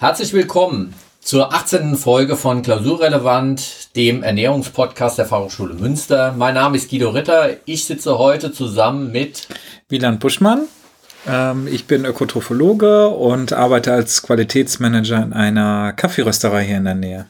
Herzlich willkommen zur 18. Folge von Klausurrelevant, dem Ernährungspodcast der Fachhochschule Münster. Mein Name ist Guido Ritter. Ich sitze heute zusammen mit Wieland Buschmann. Ähm, ich bin Ökotrophologe und arbeite als Qualitätsmanager in einer Kaffeerösterei hier in der Nähe.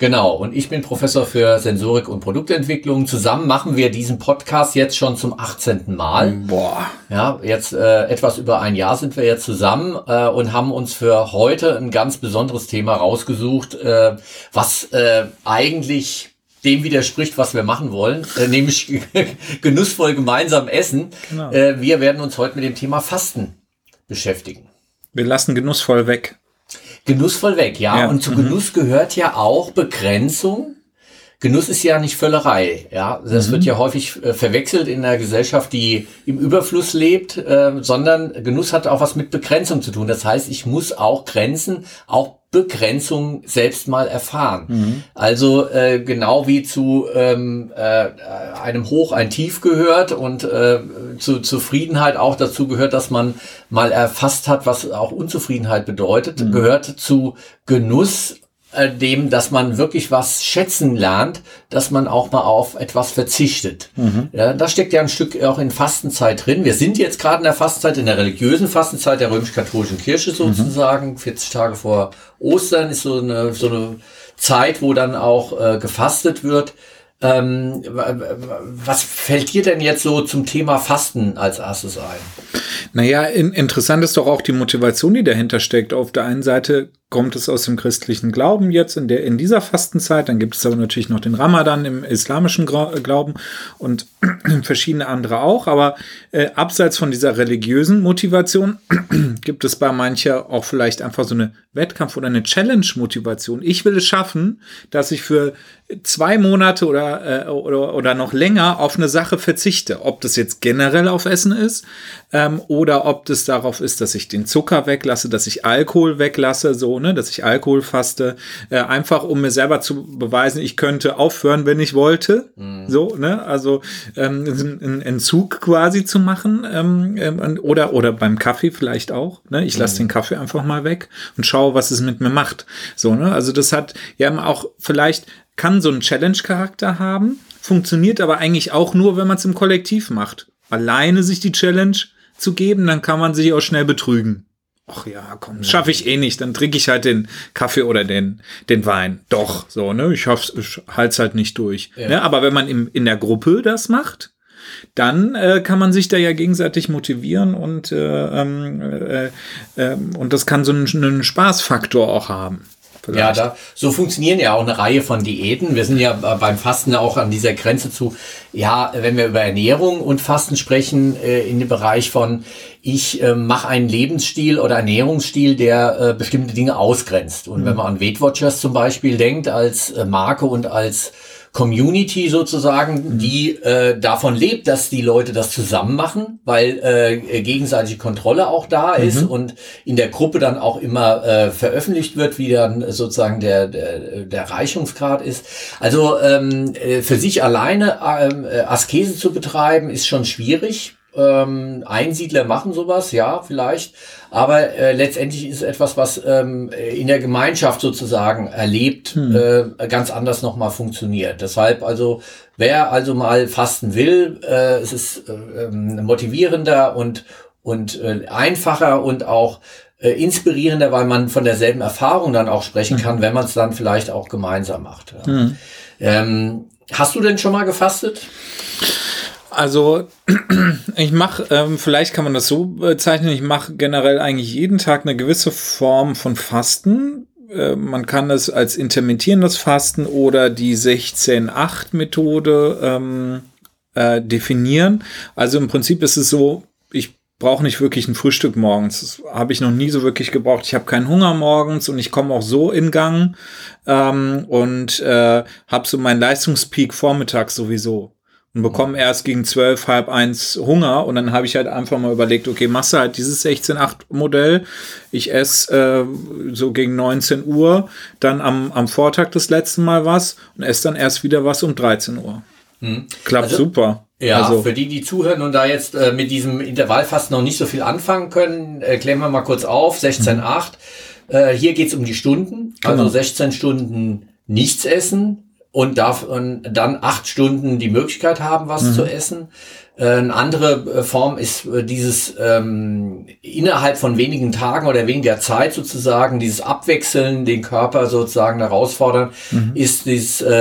Genau, und ich bin Professor für Sensorik und Produktentwicklung. Zusammen machen wir diesen Podcast jetzt schon zum 18. Mal. Boah. Ja, jetzt äh, etwas über ein Jahr sind wir jetzt zusammen äh, und haben uns für heute ein ganz besonderes Thema rausgesucht, äh, was äh, eigentlich dem widerspricht, was wir machen wollen, äh, nämlich genussvoll gemeinsam essen. Genau. Äh, wir werden uns heute mit dem Thema Fasten beschäftigen. Wir lassen genussvoll weg. Genussvoll weg, ja. ja. Und zu mhm. Genuss gehört ja auch Begrenzung. Genuss ist ja nicht Völlerei, ja. Das mhm. wird ja häufig äh, verwechselt in einer Gesellschaft, die im Überfluss lebt, äh, sondern Genuss hat auch was mit Begrenzung zu tun. Das heißt, ich muss auch Grenzen, auch Begrenzung selbst mal erfahren. Mhm. Also äh, genau wie zu ähm, äh, einem Hoch ein Tief gehört und äh, zu Zufriedenheit auch dazu gehört, dass man mal erfasst hat, was auch Unzufriedenheit bedeutet, mhm. gehört zu Genuss äh, dem, dass man wirklich was schätzen lernt, dass man auch mal auf etwas verzichtet. Mhm. Ja, das steckt ja ein Stück auch in Fastenzeit drin. Wir sind jetzt gerade in der Fastenzeit, in der religiösen Fastenzeit der römisch-katholischen Kirche sozusagen. Mhm. 40 Tage vor Ostern ist so eine, so eine Zeit, wo dann auch äh, gefastet wird. Ähm, was fällt dir denn jetzt so zum Thema Fasten als erstes ein? Naja, in, interessant ist doch auch die Motivation, die dahinter steckt. Auf der einen Seite kommt es aus dem christlichen Glauben jetzt in, der, in dieser Fastenzeit. Dann gibt es aber natürlich noch den Ramadan im islamischen Glauben und verschiedene andere auch. Aber äh, abseits von dieser religiösen Motivation gibt es bei mancher auch vielleicht einfach so eine Wettkampf- oder eine Challenge-Motivation. Ich will es schaffen, dass ich für zwei Monate oder, äh, oder, oder noch länger auf eine Sache verzichte. Ob das jetzt generell auf Essen ist ähm, oder ob das darauf ist, dass ich den Zucker weglasse, dass ich Alkohol weglasse, so, ne, dass ich Alkohol faste, äh, einfach um mir selber zu beweisen, ich könnte aufhören, wenn ich wollte. Mhm. So, ne, also ähm, einen Entzug quasi zu machen ähm, ähm, oder, oder beim Kaffee vielleicht auch. Ne? Ich lasse mhm. den Kaffee einfach mal weg und schaue, was es mit mir macht. So, ne, also das hat ja auch vielleicht kann so einen Challenge-Charakter haben, funktioniert aber eigentlich auch nur, wenn man es im Kollektiv macht. Alleine sich die Challenge zu geben, dann kann man sich auch schnell betrügen. Ach ja, komm, schaffe ich eh nicht. Dann trinke ich halt den Kaffee oder den, den Wein. Doch, so, ne? Ich, ich halte es halt nicht durch. Ja. Ne? Aber wenn man im, in der Gruppe das macht, dann äh, kann man sich da ja gegenseitig motivieren und, äh, ähm, äh, äh, und das kann so einen, einen Spaßfaktor auch haben. Vielleicht. Ja, da, so funktionieren ja auch eine Reihe von Diäten. Wir sind ja beim Fasten auch an dieser Grenze zu, ja, wenn wir über Ernährung und Fasten sprechen, äh, in dem Bereich von, ich äh, mache einen Lebensstil oder Ernährungsstil, der äh, bestimmte Dinge ausgrenzt. Und mhm. wenn man an Weight Watchers zum Beispiel denkt, als äh, Marke und als Community sozusagen, mhm. die äh, davon lebt, dass die Leute das zusammen machen, weil äh, gegenseitige Kontrolle auch da mhm. ist und in der Gruppe dann auch immer äh, veröffentlicht wird, wie dann sozusagen der, der, der Reichungsgrad ist. Also ähm, äh, für sich alleine ähm, äh, Askese zu betreiben, ist schon schwierig. Ähm, Einsiedler machen sowas, ja, vielleicht. Aber äh, letztendlich ist etwas, was ähm, in der Gemeinschaft sozusagen erlebt, hm. äh, ganz anders nochmal funktioniert. Deshalb also, wer also mal fasten will, äh, es ist äh, ähm, motivierender und, und äh, einfacher und auch äh, inspirierender, weil man von derselben Erfahrung dann auch sprechen hm. kann, wenn man es dann vielleicht auch gemeinsam macht. Ja. Hm. Ähm, hast du denn schon mal gefastet? Also ich mache, ähm, vielleicht kann man das so bezeichnen, ich mache generell eigentlich jeden Tag eine gewisse Form von Fasten. Äh, man kann es als intermittierendes Fasten oder die 16-8-Methode ähm, äh, definieren. Also im Prinzip ist es so, ich brauche nicht wirklich ein Frühstück morgens. Das habe ich noch nie so wirklich gebraucht. Ich habe keinen Hunger morgens und ich komme auch so in Gang ähm, und äh, habe so meinen Leistungspeak vormittags sowieso und bekomme erst gegen zwölf, halb eins Hunger und dann habe ich halt einfach mal überlegt, okay, machst du halt dieses 16-8 Modell. Ich esse äh, so gegen 19 Uhr, dann am, am Vortag das letzte Mal was und esse dann erst wieder was um 13 Uhr. Hm. Klappt also, super. Ja, also, für die, die zuhören und da jetzt äh, mit diesem Intervallfasten noch nicht so viel anfangen können, äh, klären wir mal kurz auf. 16-8. Äh, hier geht's um die Stunden, also Genau. 16 Stunden nichts essen und darf und dann acht Stunden die Möglichkeit haben, was Mhm. zu essen. Äh, Eine andere äh, Form ist äh, dieses ähm, innerhalb von wenigen Tagen oder weniger Zeit sozusagen, dieses Abwechseln, den Körper sozusagen herausfordern, Mhm. ist dieses äh,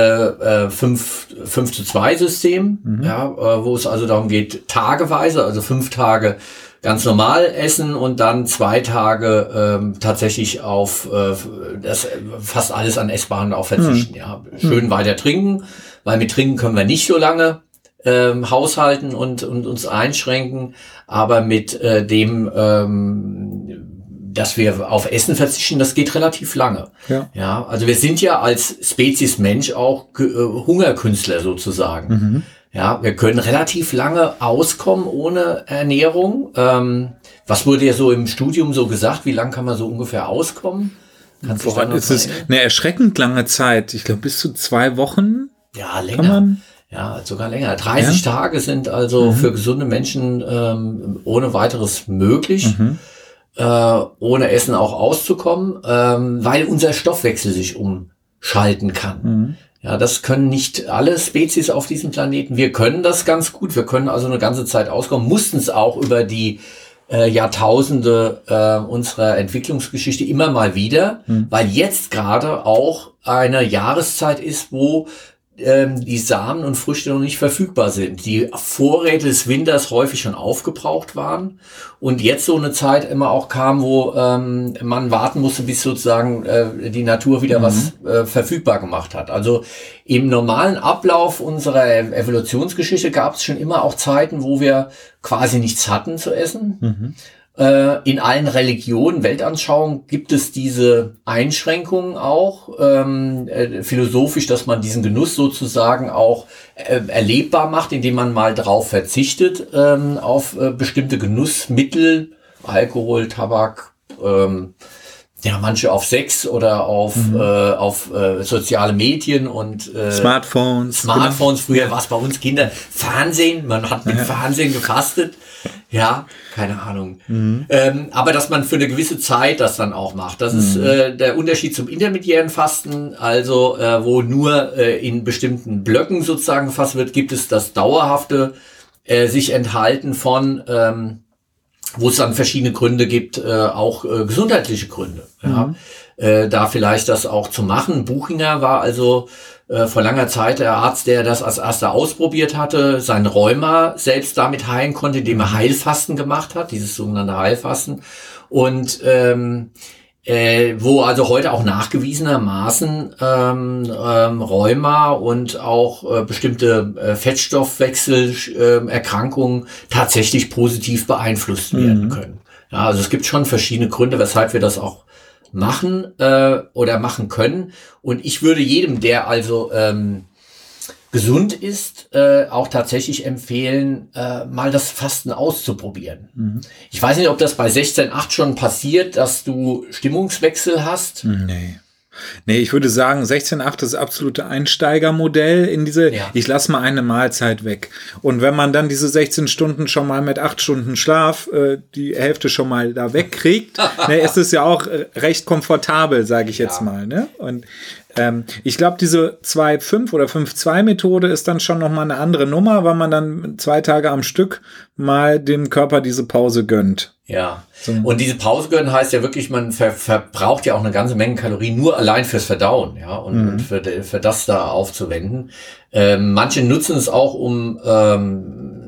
äh, 5, 5 zu 2 System, Mhm. ja, äh, wo es also darum geht, tageweise, also fünf Tage ganz normal essen und dann zwei Tage ähm, tatsächlich auf äh, das fast alles an Essbaren auch verzichten. Ja, schön weiter trinken, weil mit Trinken können wir nicht so lange ähm, haushalten und, und uns einschränken, aber mit äh, dem, ähm, dass wir auf Essen verzichten, das geht relativ lange. Ja. Ja, also wir sind ja als Spezies Mensch auch äh, Hungerkünstler sozusagen. Mhm. Ja, wir können relativ lange auskommen ohne Ernährung. Ähm, was wurde ja so im Studium so gesagt? Wie lange kann man so ungefähr auskommen? Kannst Woran ist es eine erschreckend lange Zeit? Ich glaube, bis zu zwei Wochen Ja, länger. Ja, sogar länger. 30 Tage sind also für gesunde Menschen ähm, ohne weiteres möglich, äh, ohne Essen auch auszukommen, ähm, weil unser Stoffwechsel sich umschalten kann. Ja, das können nicht alle Spezies auf diesem Planeten. Wir können das ganz gut. Wir können also eine ganze Zeit auskommen, mussten es auch über die äh, Jahrtausende äh, unserer Entwicklungsgeschichte immer mal wieder, weil jetzt gerade auch eine Jahreszeit ist, wo ähm, die Samen und Früchte noch nicht verfügbar sind. Die Vorräte des Winters häufig schon aufgebraucht waren und jetzt so eine Zeit immer auch kam, wo ähm, man warten musste, bis sozusagen äh, die Natur wieder was äh, verfügbar gemacht hat. Also im normalen Ablauf unserer Evolutionsgeschichte gab es schon immer auch Zeiten, wo wir quasi nichts hatten zu essen. Äh, in allen Religionen, Weltanschauungen gibt es diese Einschränkungen auch, ähm, äh, philosophisch, dass man diesen Genuss sozusagen auch äh, erlebbar macht, indem man mal drauf verzichtet, ähm, auf äh, bestimmte Genussmittel, Alkohol, Tabak, ähm, ja, manche auf Sex oder auf, äh, auf äh, soziale Medien und äh, Smartphones. Smartphones, früher war es bei uns Kinder, Fernsehen, man hat mit Fernsehen gefastet. Ja, keine Ahnung. Ähm, aber dass man für eine gewisse Zeit das dann auch macht. Das ist äh, der Unterschied zum intermediären Fasten, also äh, wo nur äh, in bestimmten Blöcken sozusagen gefasst wird, gibt es das dauerhafte äh, sich enthalten von ähm, wo es dann verschiedene Gründe gibt, äh, auch äh, gesundheitliche Gründe. Ja. Äh, da vielleicht das auch zu machen. Buchinger war also äh, vor langer Zeit der Arzt, der das als erster ausprobiert hatte, sein Rheuma selbst damit heilen konnte, indem er Heilfasten gemacht hat, dieses sogenannte Heilfasten. Und ähm, äh, wo also heute auch nachgewiesenermaßen ähm, ähm, Rheuma und auch äh, bestimmte äh, Fettstoffwechselerkrankungen tatsächlich positiv beeinflusst werden können. Ja, also es gibt schon verschiedene Gründe, weshalb wir das auch machen äh, oder machen können. Und ich würde jedem, der also ähm, gesund ist, äh, auch tatsächlich empfehlen, äh, mal das Fasten auszuprobieren. Ich weiß nicht, ob das bei 16.8 schon passiert, dass du Stimmungswechsel hast. Nee. Nee, ich würde sagen, 16.8 ist das absolute Einsteigermodell in diese, Ja. ich lasse mal eine Mahlzeit weg. Und wenn man dann diese 16 Stunden schon mal mit 8 Stunden Schlaf äh, die Hälfte schon mal da wegkriegt, ne, ist es ja auch äh, recht komfortabel, sage ich jetzt Ja. mal. Ne? Und ähm, ich glaube, diese 2-5 oder 5-2-Methode ist dann schon nochmal eine andere Nummer, weil man dann zwei Tage am Stück mal dem Körper diese Pause gönnt. Ja. Und diese Pause gönnen heißt ja wirklich, man ver verbraucht ja auch eine ganze Menge Kalorien nur allein fürs Verdauen, ja, und, und für, für das da aufzuwenden. Ähm, manche nutzen es auch, um ähm,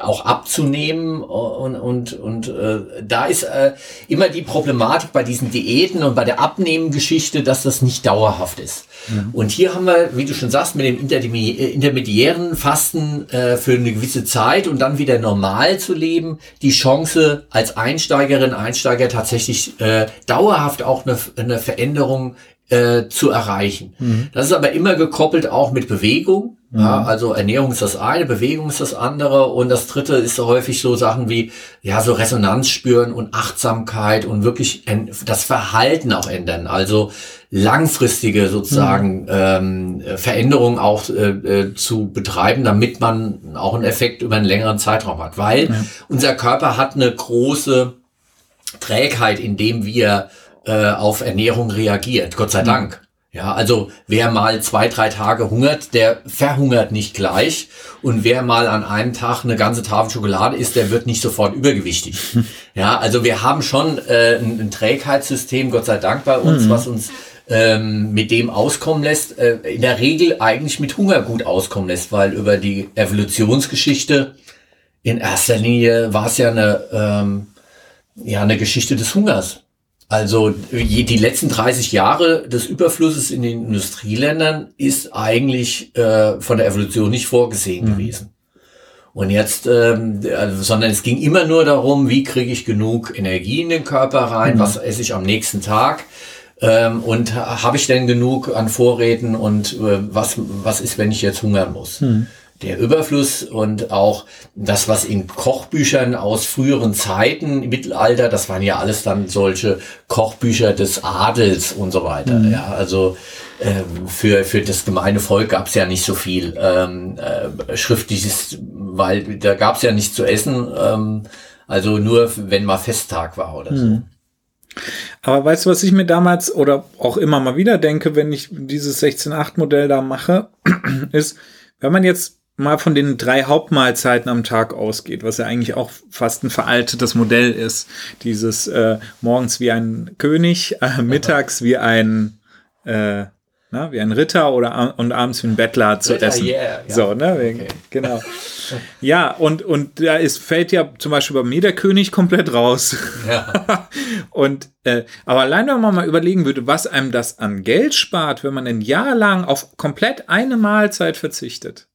auch abzunehmen und und und äh, da ist äh, immer die Problematik bei diesen Diäten und bei der Abnehmen-Geschichte, dass das nicht dauerhaft ist. Und hier haben wir, wie du schon sagst, mit dem äh, intermediären Fasten äh, für eine gewisse Zeit und dann wieder normal zu leben, die Chance als Einsteigerin, Einsteiger tatsächlich äh, dauerhaft auch eine, eine Veränderung äh, zu erreichen. Das ist aber immer gekoppelt auch mit Bewegung. Ja, also Ernährung ist das eine, Bewegung ist das andere und das dritte ist so häufig so Sachen wie ja so Resonanz spüren und Achtsamkeit und wirklich das Verhalten auch ändern. Also langfristige sozusagen ähm, Veränderungen auch äh, äh, zu betreiben, damit man auch einen Effekt über einen längeren Zeitraum hat. Weil unser Körper hat eine große Trägheit, indem wir äh, auf Ernährung reagiert. Gott sei mhm. Dank. Ja, also wer mal zwei, drei Tage hungert, der verhungert nicht gleich. Und wer mal an einem Tag eine ganze Tafel Schokolade isst, der wird nicht sofort übergewichtig. Ja, also wir haben schon äh, ein, ein Trägheitssystem, Gott sei Dank bei uns, mhm. was uns ähm, mit dem auskommen lässt, äh, in der Regel eigentlich mit Hunger gut auskommen lässt, weil über die Evolutionsgeschichte in erster Linie war es ja eine, ähm, ja, eine Geschichte des Hungers. Also die letzten 30 Jahre des Überflusses in den Industrieländern ist eigentlich äh, von der Evolution nicht vorgesehen mhm. gewesen. Und jetzt, ähm, also, sondern es ging immer nur darum, wie kriege ich genug Energie in den Körper rein, mhm. was esse ich am nächsten Tag ähm, und habe ich denn genug an Vorräten und äh, was, was ist, wenn ich jetzt hungern muss. Mhm der Überfluss und auch das, was in Kochbüchern aus früheren Zeiten, im Mittelalter, das waren ja alles dann solche Kochbücher des Adels und so weiter. Mhm. Ja, also ähm, für, für das gemeine Volk gab es ja nicht so viel ähm, äh, Schriftliches, weil da gab es ja nichts zu essen. Ähm, also nur, wenn mal Festtag war oder so. Mhm. Aber weißt du, was ich mir damals oder auch immer mal wieder denke, wenn ich dieses 16.8-Modell da mache, ist, wenn man jetzt mal von den drei Hauptmahlzeiten am Tag ausgeht, was ja eigentlich auch fast ein veraltetes Modell ist, dieses äh, morgens wie ein König, äh, mittags wie ein äh, na, wie ein Ritter oder und abends wie ein Bettler zu Ritter, essen. Yeah, ja. So, ne? Okay. Genau. ja, und, und da ist, fällt ja zum Beispiel bei mir der König komplett raus. Ja. und äh, aber allein wenn man mal überlegen würde, was einem das an Geld spart, wenn man ein Jahr lang auf komplett eine Mahlzeit verzichtet.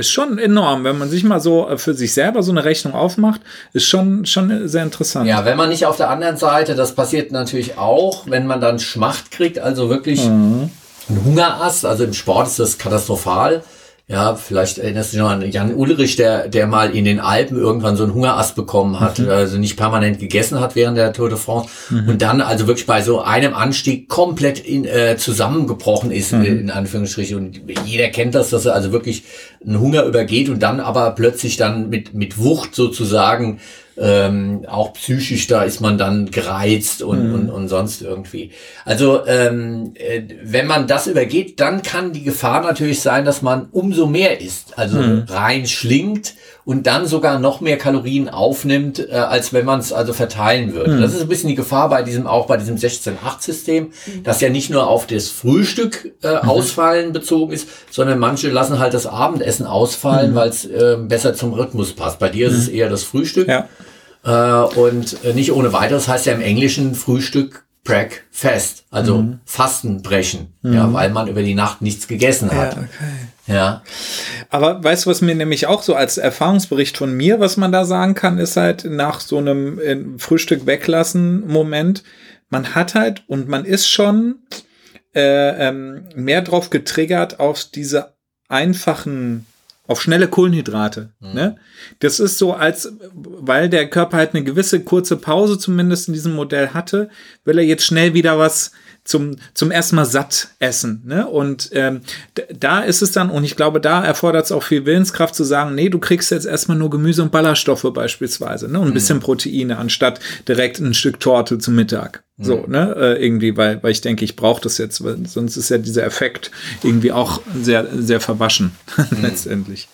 Ist schon enorm, wenn man sich mal so äh, für sich selber so eine Rechnung aufmacht, ist schon, schon sehr interessant. Ja, wenn man nicht auf der anderen Seite, das passiert natürlich auch, wenn man dann Schmacht kriegt, also wirklich mhm. einen Hungerass, also im Sport ist das katastrophal, ja, vielleicht erinnerst du dich noch an Jan Ulrich, der, der mal in den Alpen irgendwann so einen Hungerast bekommen hat, mhm. also nicht permanent gegessen hat während der Tour de France mhm. und dann also wirklich bei so einem Anstieg komplett in, äh, zusammengebrochen ist, mhm. in Anführungsstrichen. Und jeder kennt das, dass er also wirklich einen Hunger übergeht und dann aber plötzlich dann mit, mit Wucht sozusagen ähm, auch psychisch, da ist man dann gereizt und, mhm. und, und sonst irgendwie. Also ähm, äh, wenn man das übergeht, dann kann die Gefahr natürlich sein, dass man umso mehr isst, also mhm. rein schlingt und dann sogar noch mehr Kalorien aufnimmt, äh, als wenn man es also verteilen würde. Mhm. Das ist ein bisschen die Gefahr bei diesem, auch bei diesem 16-8-System, mhm. das ja nicht nur auf das Frühstück äh, mhm. ausfallen bezogen ist, sondern manche lassen halt das Abendessen ausfallen, mhm. weil es äh, besser zum Rhythmus passt. Bei dir ist es eher das Frühstück. Ja. Äh, und äh, nicht ohne weiteres heißt ja im Englischen Frühstück Breakfast, also mhm. Fastenbrechen, mhm. ja, weil man über die Nacht nichts gegessen hat. Ja, okay. Ja. Aber weißt du, was mir nämlich auch so als Erfahrungsbericht von mir, was man da sagen kann, ist halt nach so einem äh, Frühstück weglassen Moment, man hat halt und man ist schon äh, ähm, mehr drauf getriggert auf diese einfachen auf schnelle Kohlenhydrate. Mhm. Ne? Das ist so, als weil der Körper halt eine gewisse kurze Pause zumindest in diesem Modell hatte, will er jetzt schnell wieder was zum, zum ersten Mal satt essen. Ne? Und ähm, da ist es dann, und ich glaube, da erfordert es auch viel Willenskraft zu sagen, nee, du kriegst jetzt erstmal nur Gemüse und Ballaststoffe beispielsweise, ne? Und ein mhm. bisschen Proteine, anstatt direkt ein Stück Torte zum Mittag. Mhm. So, ne? Äh, irgendwie, weil, weil ich denke, ich brauche das jetzt, weil sonst ist ja dieser Effekt irgendwie auch sehr, sehr verwaschen, mhm. letztendlich.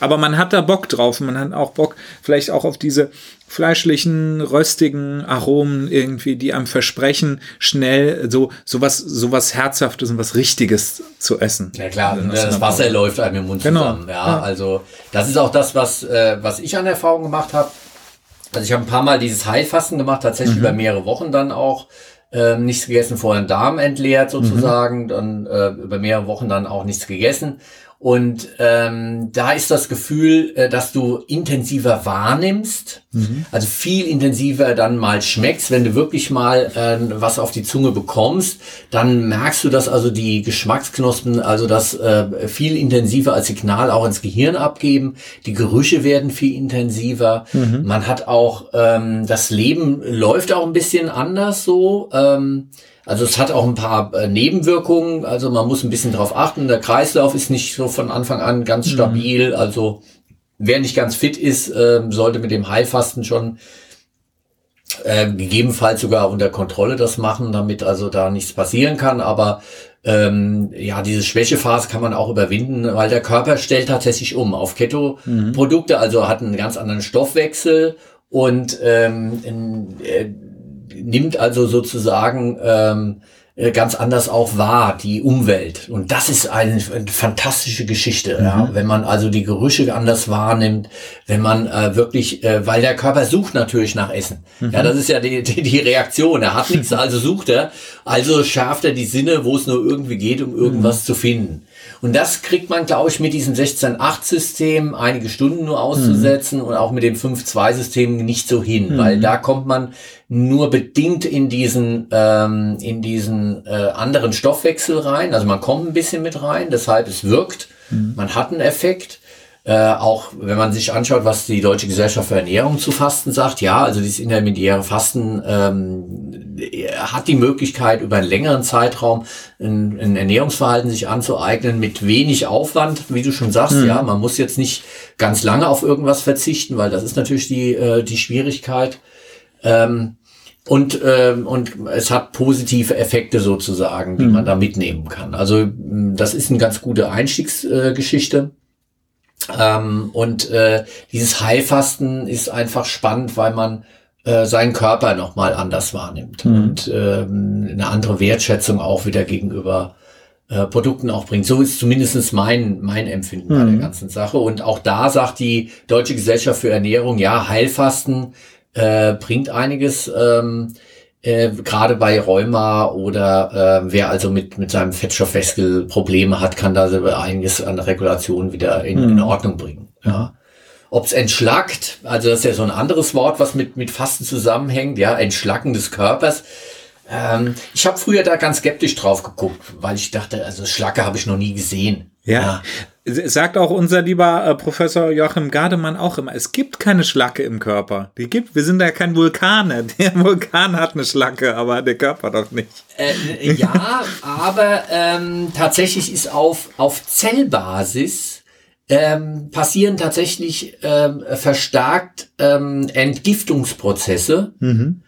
Aber man hat da Bock drauf. Man hat auch Bock vielleicht auch auf diese fleischlichen, röstigen Aromen irgendwie, die einem versprechen, schnell so sowas sowas herzhaftes und was richtiges zu essen. Ja klar, das Wasser Pause. läuft einem im Mund genau. zusammen. Ja, ja, also das ist auch das, was äh, was ich an Erfahrung gemacht habe. Also ich habe ein paar Mal dieses Heilfasten gemacht, tatsächlich mhm. über mehrere Wochen dann auch. Ähm, nichts gegessen, vorher den Darm entleert sozusagen, mhm. dann äh, über mehrere Wochen dann auch nichts gegessen und ähm, da ist das Gefühl, äh, dass du intensiver wahrnimmst, mhm. also viel intensiver dann mal schmeckst, wenn du wirklich mal äh, was auf die Zunge bekommst, dann merkst du, dass also die Geschmacksknospen, also das äh, viel intensiver als Signal auch ins Gehirn abgeben. Die Gerüche werden viel intensiver. Mhm. Man hat auch ähm, das Leben läuft auch ein bisschen anders so. Ähm, also es hat auch ein paar äh, Nebenwirkungen, also man muss ein bisschen drauf achten. Der Kreislauf ist nicht so von Anfang an ganz mhm. stabil. Also wer nicht ganz fit ist, äh, sollte mit dem Heilfasten schon äh, gegebenenfalls sogar unter Kontrolle das machen, damit also da nichts passieren kann. Aber ähm, ja, diese Schwächephase kann man auch überwinden, weil der Körper stellt tatsächlich um auf Keto-Produkte, also hat einen ganz anderen Stoffwechsel und ähm, äh, nimmt also sozusagen ähm, äh, ganz anders auch wahr, die Umwelt. Und das ist eine, eine fantastische Geschichte, mhm. ja. wenn man also die Gerüche anders wahrnimmt, wenn man äh, wirklich, äh, weil der Körper sucht natürlich nach Essen. Mhm. Ja, das ist ja die, die, die Reaktion. Er hat nichts, also sucht er, also schärft er die Sinne, wo es nur irgendwie geht, um irgendwas mhm. zu finden. Und das kriegt man, glaube ich, mit diesem 16-8-System einige Stunden nur auszusetzen mhm. und auch mit dem 5-2-System nicht so hin, mhm. weil da kommt man nur bedingt in diesen, ähm, in diesen äh, anderen Stoffwechsel rein. Also man kommt ein bisschen mit rein, deshalb es wirkt. Mhm. Man hat einen Effekt. Äh, auch wenn man sich anschaut, was die Deutsche Gesellschaft für Ernährung zu Fasten sagt, ja, also dieses intermediäre Fasten ähm, hat die Möglichkeit, über einen längeren Zeitraum ein, ein, Ernährungsverhalten sich anzueignen mit wenig Aufwand, wie du schon sagst, mhm. ja, man muss jetzt nicht ganz lange auf irgendwas verzichten, weil das ist natürlich die, äh, die Schwierigkeit. Ähm, und, ähm, und es hat positive Effekte sozusagen, die mhm. man da mitnehmen kann. Also das ist eine ganz gute Einstiegsgeschichte. Ähm, und äh, dieses Heilfasten ist einfach spannend, weil man äh, seinen Körper nochmal anders wahrnimmt mhm. und ähm, eine andere Wertschätzung auch wieder gegenüber äh, Produkten auch bringt. So ist zumindestens mein, mein Empfinden mhm. bei der mhm. ganzen Sache. Und auch da sagt die Deutsche Gesellschaft für Ernährung, ja, Heilfasten äh, bringt einiges. Ähm, äh, gerade bei Rheuma oder äh, wer also mit, mit seinem Fettstoffwechsel Probleme hat, kann da einiges an Regulation wieder in, mhm. in Ordnung bringen. Ja. Ob's entschlackt, also das ist ja so ein anderes Wort, was mit, mit Fasten zusammenhängt, ja, Entschlacken des Körpers. Ähm, ich habe früher da ganz skeptisch drauf geguckt, weil ich dachte, also Schlacke habe ich noch nie gesehen. Ja. ja. Sagt auch unser lieber äh, Professor Joachim Gardemann auch immer, es gibt keine Schlacke im Körper. Die gibt, wir sind ja kein Vulkan. Der Vulkan hat eine Schlacke, aber der Körper doch nicht. Äh, ja, aber ähm, tatsächlich ist auf, auf Zellbasis ähm, passieren tatsächlich ähm, verstärkt ähm, Entgiftungsprozesse. Mhm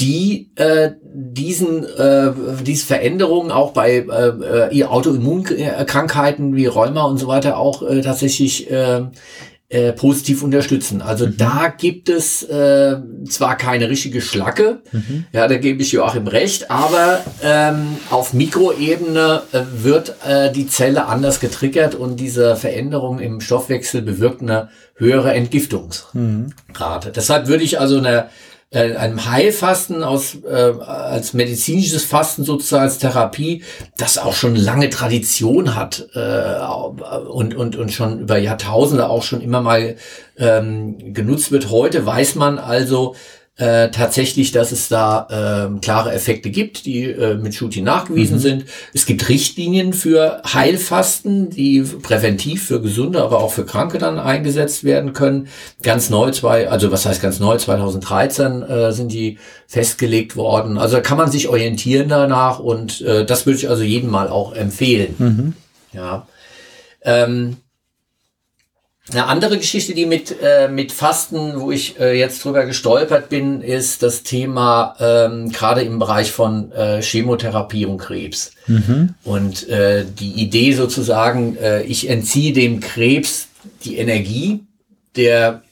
die äh, diesen äh, diese Veränderungen auch bei äh, äh, Autoimmunkrankheiten wie Rheuma und so weiter auch äh, tatsächlich äh, äh, positiv unterstützen. Also mhm. da gibt es äh, zwar keine richtige Schlacke, mhm. ja, da gebe ich Joachim recht, aber ähm, auf Mikroebene äh, wird äh, die Zelle anders getriggert und diese Veränderung im Stoffwechsel bewirkt eine höhere Entgiftungsrate. Mhm. Deshalb würde ich also eine äh, einem Heilfasten aus, äh, als medizinisches Fasten sozusagen als Therapie, das auch schon lange Tradition hat äh, und, und, und schon über Jahrtausende auch schon immer mal ähm, genutzt wird. Heute weiß man also, äh, tatsächlich, dass es da äh, klare Effekte gibt, die äh, mit Shooting nachgewiesen mhm. sind. Es gibt Richtlinien für Heilfasten, die präventiv für Gesunde, aber auch für Kranke dann eingesetzt werden können. Ganz neu, zwei, also was heißt ganz neu, 2013 äh, sind die festgelegt worden. Also da kann man sich orientieren danach und äh, das würde ich also jedem mal auch empfehlen. Mhm. Ja. Ähm, eine andere Geschichte, die mit, äh, mit Fasten, wo ich äh, jetzt drüber gestolpert bin, ist das Thema ähm, gerade im Bereich von äh, Chemotherapie und Krebs. Mhm. Und äh, die Idee sozusagen, äh, ich entziehe dem Krebs die Energie, der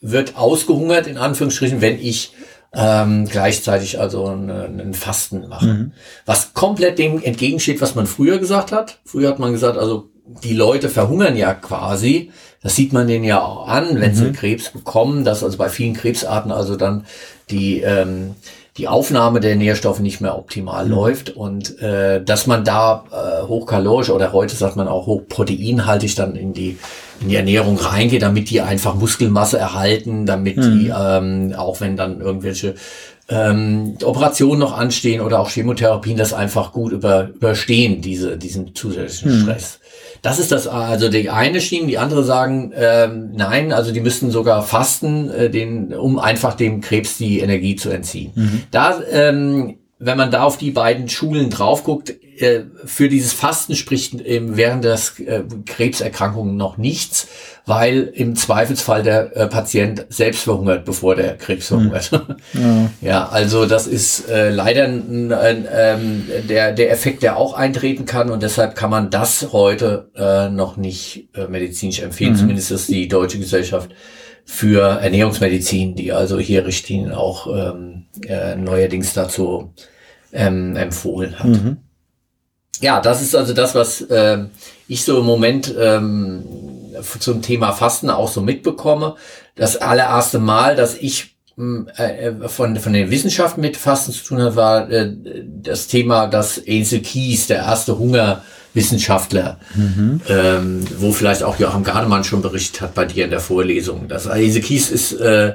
wird ausgehungert, in Anführungsstrichen, wenn ich ähm, gleichzeitig also einen Fasten mache. Mhm. Was komplett dem entgegensteht, was man früher gesagt hat. Früher hat man gesagt, also die Leute verhungern ja quasi. Das sieht man denen ja auch an, wenn mhm. sie Krebs bekommen, dass also bei vielen Krebsarten also dann die, ähm, die Aufnahme der Nährstoffe nicht mehr optimal mhm. läuft und äh, dass man da äh, hochkalorisch oder heute sagt man auch hochproteinhaltig dann in die, in die Ernährung reingeht, damit die einfach Muskelmasse erhalten, damit mhm. die, ähm, auch wenn dann irgendwelche ähm, Operationen noch anstehen oder auch Chemotherapien, das einfach gut über, überstehen, diese, diesen zusätzlichen mhm. Stress. Das ist das also die eine Schiene, die andere sagen, ähm, nein, also die müssten sogar fasten, äh, den, um einfach dem Krebs die Energie zu entziehen. Mhm. Da ähm, wenn man da auf die beiden Schulen drauf guckt, äh, für dieses Fasten spricht während der äh, Krebserkrankungen noch nichts, weil im Zweifelsfall der äh, Patient selbst verhungert, bevor der Krebs hm. verhungert. Ja, ja also das ist äh, leider ein, ein, ähm, der, der Effekt, der auch eintreten kann und deshalb kann man das heute äh, noch nicht äh, medizinisch empfehlen. Mhm. Zumindest ist die Deutsche Gesellschaft für Ernährungsmedizin, die also hier Richtlinien auch ähm, äh, neuerdings dazu ähm, empfohlen hat. Mhm. Ja, das ist also das, was äh, ich so im Moment ähm, zum Thema Fasten auch so mitbekomme. Das allererste Mal, dass ich hm, äh, von, von den Wissenschaften mit Fasten zu tun hat, war äh, das Thema, dass Ansel Kies, der erste Hungerwissenschaftler, mhm. ähm, wo vielleicht auch Joachim Gardemann schon berichtet hat bei dir in der Vorlesung. Das Ansel Kies ist äh,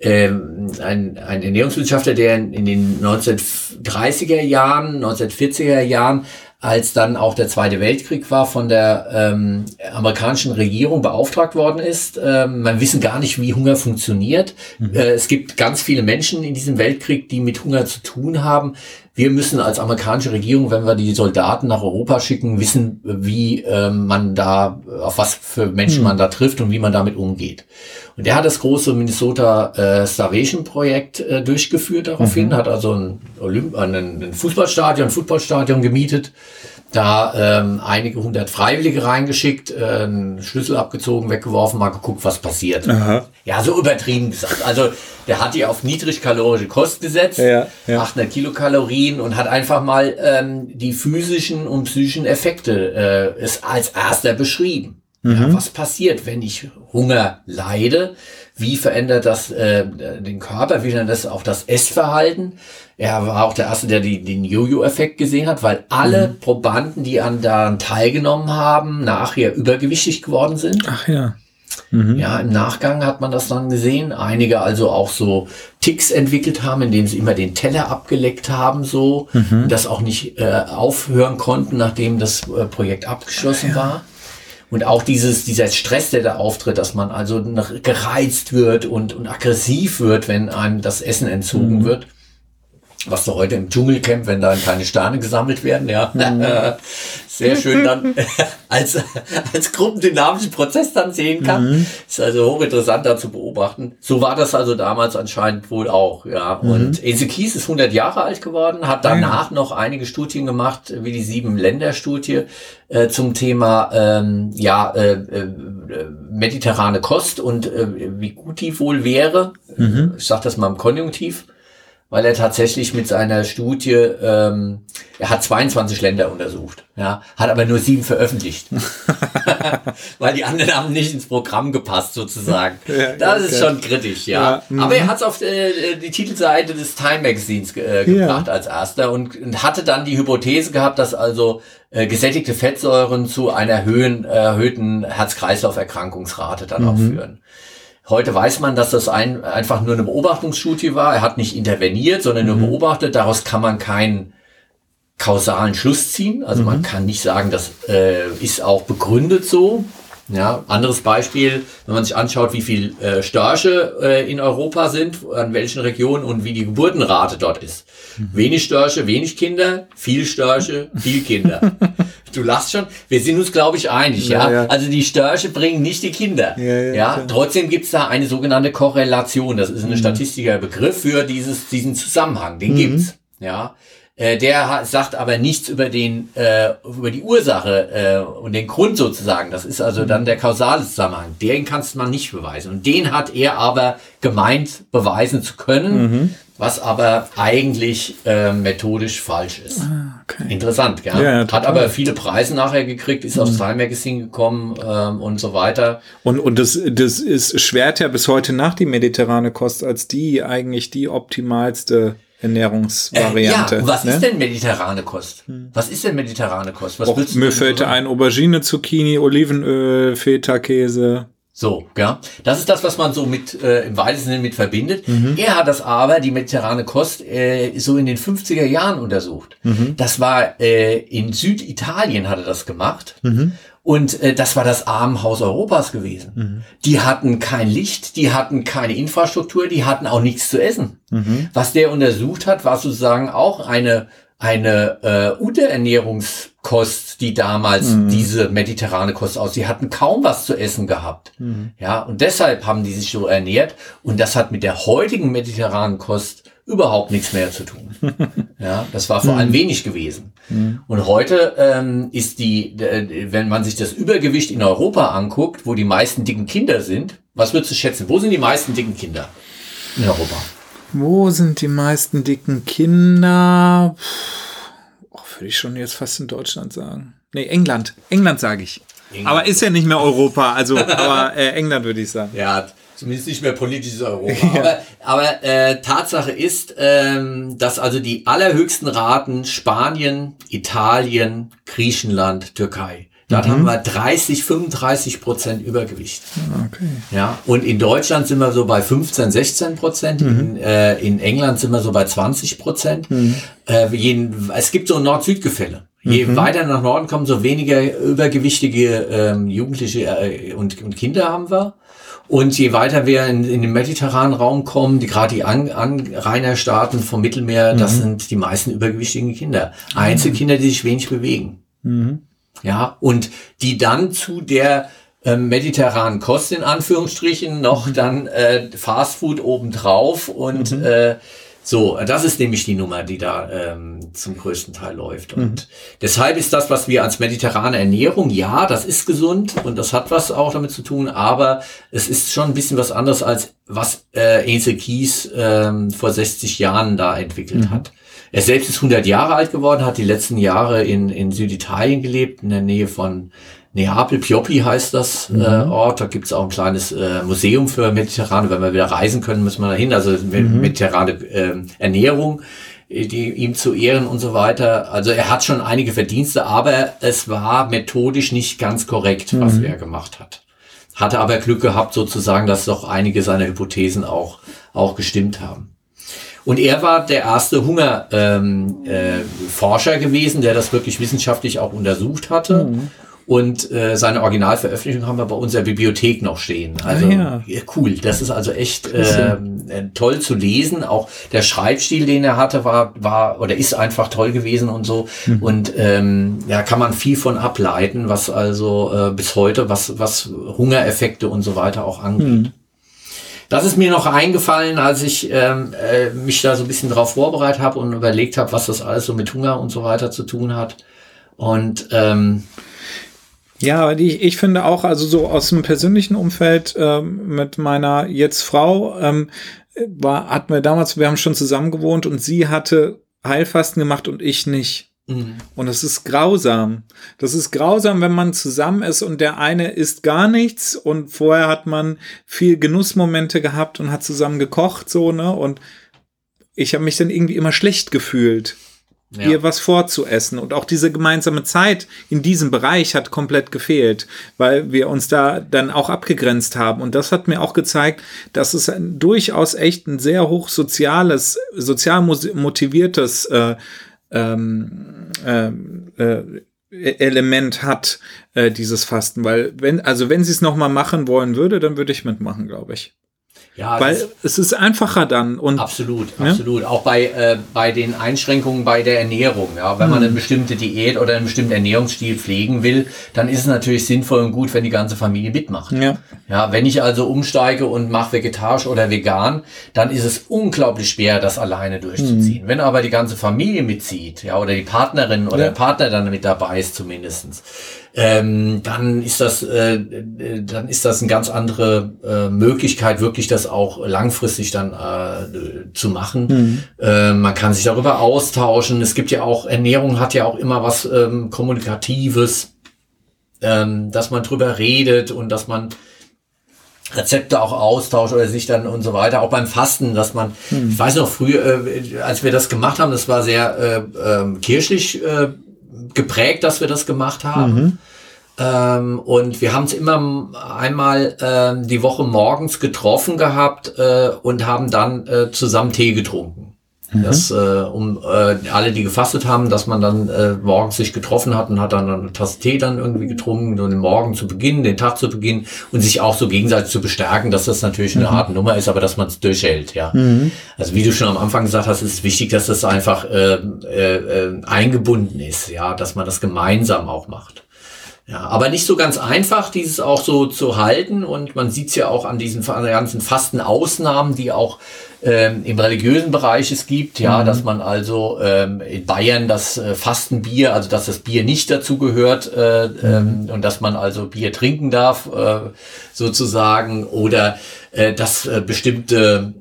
ähm, ein, ein Ernährungswissenschaftler, der in, in den 1930er Jahren, 1940er Jahren als dann auch der Zweite Weltkrieg war, von der ähm, amerikanischen Regierung beauftragt worden ist. Ähm, man wissen gar nicht, wie Hunger funktioniert. Mhm. Äh, es gibt ganz viele Menschen in diesem Weltkrieg, die mit Hunger zu tun haben. Wir müssen als amerikanische Regierung, wenn wir die Soldaten nach Europa schicken, wissen, wie äh, man da, auf was für Menschen mhm. man da trifft und wie man damit umgeht. Und der hat das große Minnesota äh, Starvation Projekt äh, durchgeführt daraufhin, mhm. hat also ein, Olymp ein, ein Fußballstadion, ein Footballstadion gemietet, da ähm, einige hundert Freiwillige reingeschickt, äh, einen Schlüssel abgezogen, weggeworfen, mal geguckt, was passiert. Aha. Ja, so übertrieben gesagt. Also der hat die auf niedrigkalorische Kost gesetzt, ja, ja. 800 Kilokalorien und hat einfach mal ähm, die physischen und psychischen Effekte äh, ist als erster beschrieben. Mhm. Ja, was passiert, wenn ich Hunger leide? Wie verändert das äh, den Körper? Wie verändert das auch das Essverhalten? Er war auch der Erste, der die, den Jojo-Effekt gesehen hat, weil alle mhm. Probanden, die an daran teilgenommen haben, nachher übergewichtig geworden sind. Ach ja. Mhm. Ja, im Nachgang hat man das dann gesehen. Einige also auch so Ticks entwickelt haben, indem sie immer den Teller abgeleckt haben, so, mhm. das auch nicht äh, aufhören konnten, nachdem das äh, Projekt abgeschlossen ja. war. Und auch dieses, dieser Stress, der da auftritt, dass man also gereizt wird und, und aggressiv wird, wenn einem das Essen entzogen mhm. wird. Was du heute im Dschungelcamp, wenn da keine Sterne gesammelt werden, ja. Mhm. Sehr schön dann als, als gruppendynamischen Prozess dann sehen kann. Mhm. Ist also hochinteressant da zu beobachten. So war das also damals anscheinend wohl auch, ja. Mhm. Und Ese Kies ist 100 Jahre alt geworden, hat danach noch einige Studien gemacht, wie die Sieben-Länder-Studie äh, zum Thema, ähm, ja, äh, äh, mediterrane Kost und äh, wie gut die wohl wäre. Mhm. Ich sag das mal im Konjunktiv weil er tatsächlich mit seiner Studie, ähm, er hat 22 Länder untersucht, ja, hat aber nur sieben veröffentlicht, weil die anderen haben nicht ins Programm gepasst sozusagen. Ja, das okay. ist schon kritisch, ja. ja aber er mhm. hat es auf äh, die Titelseite des Time Magazines äh, gebracht ja. als erster und, und, hatte dann die Hypothese gehabt, dass also äh, gesättigte Fettsäuren zu einer höhen, erhöhten Herz-Kreislauf-Erkrankungsrate dann mhm. auch führen. Heute weiß man, dass das ein, einfach nur eine Beobachtungsstudie war. Er hat nicht interveniert, sondern nur mhm. beobachtet. Daraus kann man keinen kausalen Schluss ziehen. Also mhm. man kann nicht sagen, das äh, ist auch begründet so. Ja, anderes Beispiel, wenn man sich anschaut, wie viel äh, Störche äh, in Europa sind, an welchen Regionen und wie die Geburtenrate dort ist. Mhm. Wenig Störche, wenig Kinder, viel Störche, viel Kinder. du lachst schon. Wir sind uns, glaube ich, einig, ja, ja? ja. Also die Störche bringen nicht die Kinder. Ja, ja, ja? Trotzdem gibt es da eine sogenannte Korrelation. Das ist ein mhm. statistischer Begriff für dieses, diesen Zusammenhang. Den mhm. gibt's. Ja. Äh, der sagt aber nichts über den äh, über die Ursache äh, und den Grund sozusagen. Das ist also dann der kausale Zusammenhang. Den kannst man nicht beweisen. Und den hat er aber gemeint, beweisen zu können, mhm. was aber eigentlich äh, methodisch falsch ist. Ah, okay. Interessant, gell? Ja, ja, hat aber viele Preise nachher gekriegt, ist mhm. aufs Time Magazine gekommen ähm, und so weiter. Und, und das, das ist schwert ja bis heute nach die mediterrane Kost als die eigentlich die optimalste Ernährungsvariante. Äh, ja, was ne? ist denn mediterrane Kost? Hm. Was ist denn mediterrane Kost? Was Och, mir fällt ein Aubergine, Zucchini, Olivenöl, Feta-Käse. So, ja. Das ist das, was man so mit äh, im weitesten Sinne mit verbindet. Mhm. Er hat das aber, die mediterrane Kost, äh, so in den 50er Jahren untersucht. Mhm. Das war äh, in Süditalien hat er das gemacht. Mhm. Und äh, das war das Armenhaus Europas gewesen. Mhm. Die hatten kein Licht, die hatten keine Infrastruktur, die hatten auch nichts zu essen. Mhm. Was der untersucht hat, war sozusagen auch eine eine äh, Unterernährungskost, die damals mhm. diese mediterrane Kost aus. Sie hatten kaum was zu essen gehabt. Mhm. Ja, und deshalb haben die sich so ernährt. Und das hat mit der heutigen mediterranen Kost überhaupt nichts mehr zu tun. ja, das war vor allem mhm. wenig gewesen. Mhm. Und heute ähm, ist die, wenn man sich das Übergewicht in Europa anguckt, wo die meisten dicken Kinder sind, was würdest du schätzen? Wo sind die meisten dicken Kinder in Europa? Wo sind die meisten dicken Kinder? Oh, würde ich schon jetzt fast in Deutschland sagen. Nee, England. England sage ich. England. Aber ist ja nicht mehr Europa, also aber äh, England würde ich sagen. Ja, zumindest nicht mehr politisches Europa. Ja. Aber, aber äh, Tatsache ist, ähm, dass also die allerhöchsten Raten Spanien, Italien, Griechenland, Türkei Dort mhm. haben wir 30, 35 Prozent Übergewicht. Okay. Ja, und in Deutschland sind wir so bei 15, 16 Prozent. Mhm. In, äh, in England sind wir so bei 20 Prozent. Mhm. Äh, jeden, es gibt so ein Nord-Süd-Gefälle. Je mhm. weiter nach Norden kommen, so weniger übergewichtige ähm, Jugendliche äh, und, und Kinder haben wir. Und je weiter wir in, in den mediterranen Raum kommen, die gerade die An Anrainerstaaten vom Mittelmeer, das mhm. sind die meisten übergewichtigen Kinder. Einzelkinder, die sich wenig bewegen. Mhm ja, und die dann zu der äh, mediterranen Kost in Anführungsstrichen noch mhm. dann äh, Fastfood obendrauf und mhm. äh, so, das ist nämlich die Nummer, die da ähm, zum größten Teil läuft. Und mhm. deshalb ist das, was wir als mediterrane Ernährung, ja, das ist gesund und das hat was auch damit zu tun, aber es ist schon ein bisschen was anderes, als was äh, Ansel Kies ähm, vor 60 Jahren da entwickelt mhm. hat. Er selbst ist 100 Jahre alt geworden, hat die letzten Jahre in, in Süditalien gelebt, in der Nähe von Neapel, Pioppi heißt das mhm. äh, Ort. Da gibt's auch ein kleines äh, Museum für Mediterrane. Wenn wir wieder reisen können, müssen wir dahin. Also mhm. mediterrane äh, Ernährung, die, ihm zu ehren und so weiter. Also er hat schon einige Verdienste, aber es war methodisch nicht ganz korrekt, was mhm. er gemacht hat. Hatte aber Glück gehabt sozusagen, dass doch einige seiner Hypothesen auch, auch gestimmt haben. Und er war der erste Hungerforscher ähm, äh, gewesen, der das wirklich wissenschaftlich auch untersucht hatte. Mhm. Und äh, seine Originalveröffentlichung haben wir bei unserer Bibliothek noch stehen. Also ah, ja. cool. Das ist also echt äh, toll zu lesen. Auch der Schreibstil, den er hatte, war war oder ist einfach toll gewesen und so. Mhm. Und ähm, ja, kann man viel von ableiten, was also äh, bis heute was was Hungereffekte und so weiter auch angeht. Mhm. Das ist mir noch eingefallen, als ich ähm, äh, mich da so ein bisschen drauf vorbereitet habe und überlegt habe, was das alles so mit Hunger und so weiter zu tun hat. Und ähm, ja, aber ich, ich finde auch, also so aus dem persönlichen Umfeld ähm, mit meiner jetzt Frau, ähm, war, hatten wir damals, wir haben schon zusammen gewohnt und sie hatte Heilfasten gemacht und ich nicht. Mhm. Und es ist grausam. Das ist grausam, wenn man zusammen ist und der eine isst gar nichts und vorher hat man viel Genussmomente gehabt und hat zusammen gekocht, so, ne? Und ich habe mich dann irgendwie immer schlecht gefühlt, ja. ihr was vorzuessen. Und auch diese gemeinsame Zeit in diesem Bereich hat komplett gefehlt, weil wir uns da dann auch abgegrenzt haben. Und das hat mir auch gezeigt, dass es durchaus echt ein sehr hoch soziales, sozial motiviertes äh, ähm, ähm, äh, Element hat, äh, dieses Fasten. Weil, wenn, also wenn sie es nochmal machen wollen würde, dann würde ich mitmachen, glaube ich. Ja, Weil es ist einfacher dann. Und, absolut, ja? absolut. Auch bei, äh, bei den Einschränkungen bei der Ernährung. Ja, wenn man mhm. eine bestimmte Diät oder einen bestimmten Ernährungsstil pflegen will, dann ist es natürlich sinnvoll und gut, wenn die ganze Familie mitmacht. Ja, ja wenn ich also umsteige und mache vegetarisch oder vegan, dann ist es unglaublich schwer, das alleine durchzuziehen. Mhm. Wenn aber die ganze Familie mitzieht, ja, oder die Partnerin oder ja. der Partner dann mit dabei ist zumindestens ähm, dann ist das, äh, äh, dann ist das eine ganz andere äh, Möglichkeit, wirklich das auch langfristig dann äh, zu machen. Mhm. Äh, man kann sich darüber austauschen. Es gibt ja auch, Ernährung hat ja auch immer was ähm, Kommunikatives, ähm, dass man drüber redet und dass man Rezepte auch austauscht oder sich dann und so weiter. Auch beim Fasten, dass man, hm. ich weiß noch früher, äh, als wir das gemacht haben, das war sehr äh, äh, kirchlich äh, geprägt, dass wir das gemacht haben. Mhm. Ähm, und wir haben es immer einmal ähm, die Woche morgens getroffen gehabt äh, und haben dann äh, zusammen Tee getrunken. Mhm. Dass, äh, um äh, alle, die gefastet haben, dass man dann äh, morgens sich getroffen hat und hat dann eine Tasse Tee dann irgendwie getrunken, so den Morgen zu beginnen, den Tag zu beginnen und sich auch so gegenseitig zu bestärken, dass das natürlich eine mhm. harte Nummer ist, aber dass man es durchhält, ja. Mhm. Also wie du schon am Anfang gesagt hast, ist es wichtig, dass das einfach äh, äh, äh, eingebunden ist, ja, dass man das gemeinsam auch macht. Ja, aber nicht so ganz einfach, dieses auch so zu halten. Und man sieht es ja auch an diesen ganzen fasten Ausnahmen, die auch ähm, im religiösen Bereich es gibt, ja, mhm. dass man also ähm, in Bayern das äh, Fastenbier, also dass das Bier nicht dazu gehört äh, ähm, mhm. und dass man also Bier trinken darf, äh, sozusagen, oder äh, dass äh, bestimmte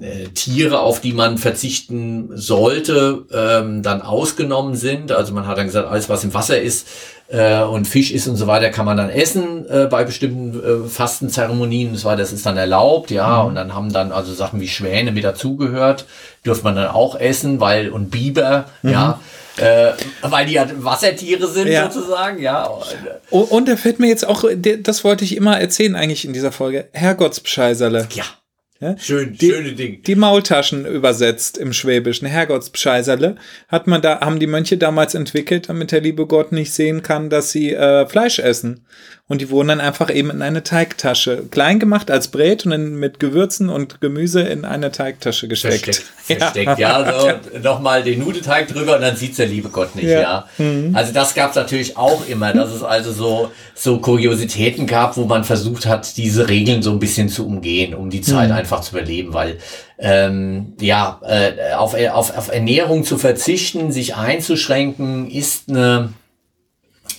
äh, Tiere, auf die man verzichten sollte, ähm, dann ausgenommen sind. Also man hat dann gesagt, alles was im Wasser ist, äh, und Fisch ist und so weiter, kann man dann essen äh, bei bestimmten äh, Fastenzeremonien und so weiter. Das ist dann erlaubt, ja. Mhm. Und dann haben dann also Sachen wie Schwäne mit dazugehört, dürfte man dann auch essen, weil und Biber, mhm. ja. Äh, weil die ja Wassertiere sind ja. sozusagen, ja. Und da fällt mir jetzt auch, das wollte ich immer erzählen eigentlich in dieser Folge, Herrgottsbescheißerle. Ja. Ja? Schön, die, schöne Ding. Die Maultaschen übersetzt im Schwäbischen. Herrgottspscheiserle hat man da, haben die Mönche damals entwickelt, damit der liebe Gott nicht sehen kann, dass sie äh, Fleisch essen. Und die wurden dann einfach eben in eine Teigtasche klein gemacht als Brät und dann mit Gewürzen und Gemüse in eine Teigtasche gesteckt. Versteckt, versteckt. ja. ja so nochmal den Nudelteig drüber und dann sieht's der liebe Gott nicht, ja. ja. Mhm. Also das gab's natürlich auch immer, dass es also so, so Kuriositäten gab, wo man versucht hat, diese Regeln so ein bisschen zu umgehen, um die Zeit mhm. einfach zu überleben, weil ähm, ja, äh, auf, auf, auf Ernährung zu verzichten, sich einzuschränken, ist eine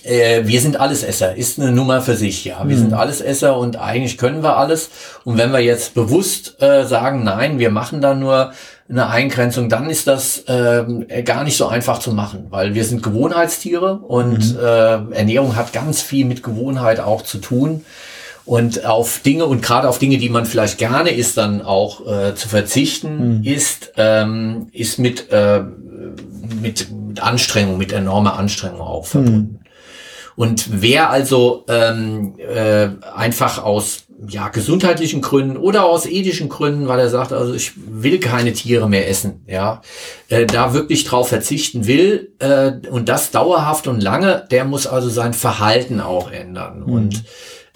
äh, wir sind Allesesser, ist eine Nummer für sich, ja. Wir mhm. sind Allesesser und eigentlich können wir alles. Und wenn wir jetzt bewusst äh, sagen, nein, wir machen da nur eine Eingrenzung, dann ist das äh, gar nicht so einfach zu machen, weil wir sind Gewohnheitstiere und mhm. äh, Ernährung hat ganz viel mit Gewohnheit auch zu tun. Und auf Dinge und gerade auf Dinge, die man vielleicht gerne isst, dann auch äh, zu verzichten, mhm. ist, ähm, ist mit, äh, mit, mit Anstrengung, mit enormer Anstrengung auch verbunden. Und wer also ähm, äh, einfach aus ja, gesundheitlichen Gründen oder aus ethischen Gründen, weil er sagt, also ich will keine Tiere mehr essen, ja, äh, da wirklich drauf verzichten will äh, und das dauerhaft und lange, der muss also sein Verhalten auch ändern. Mhm. Und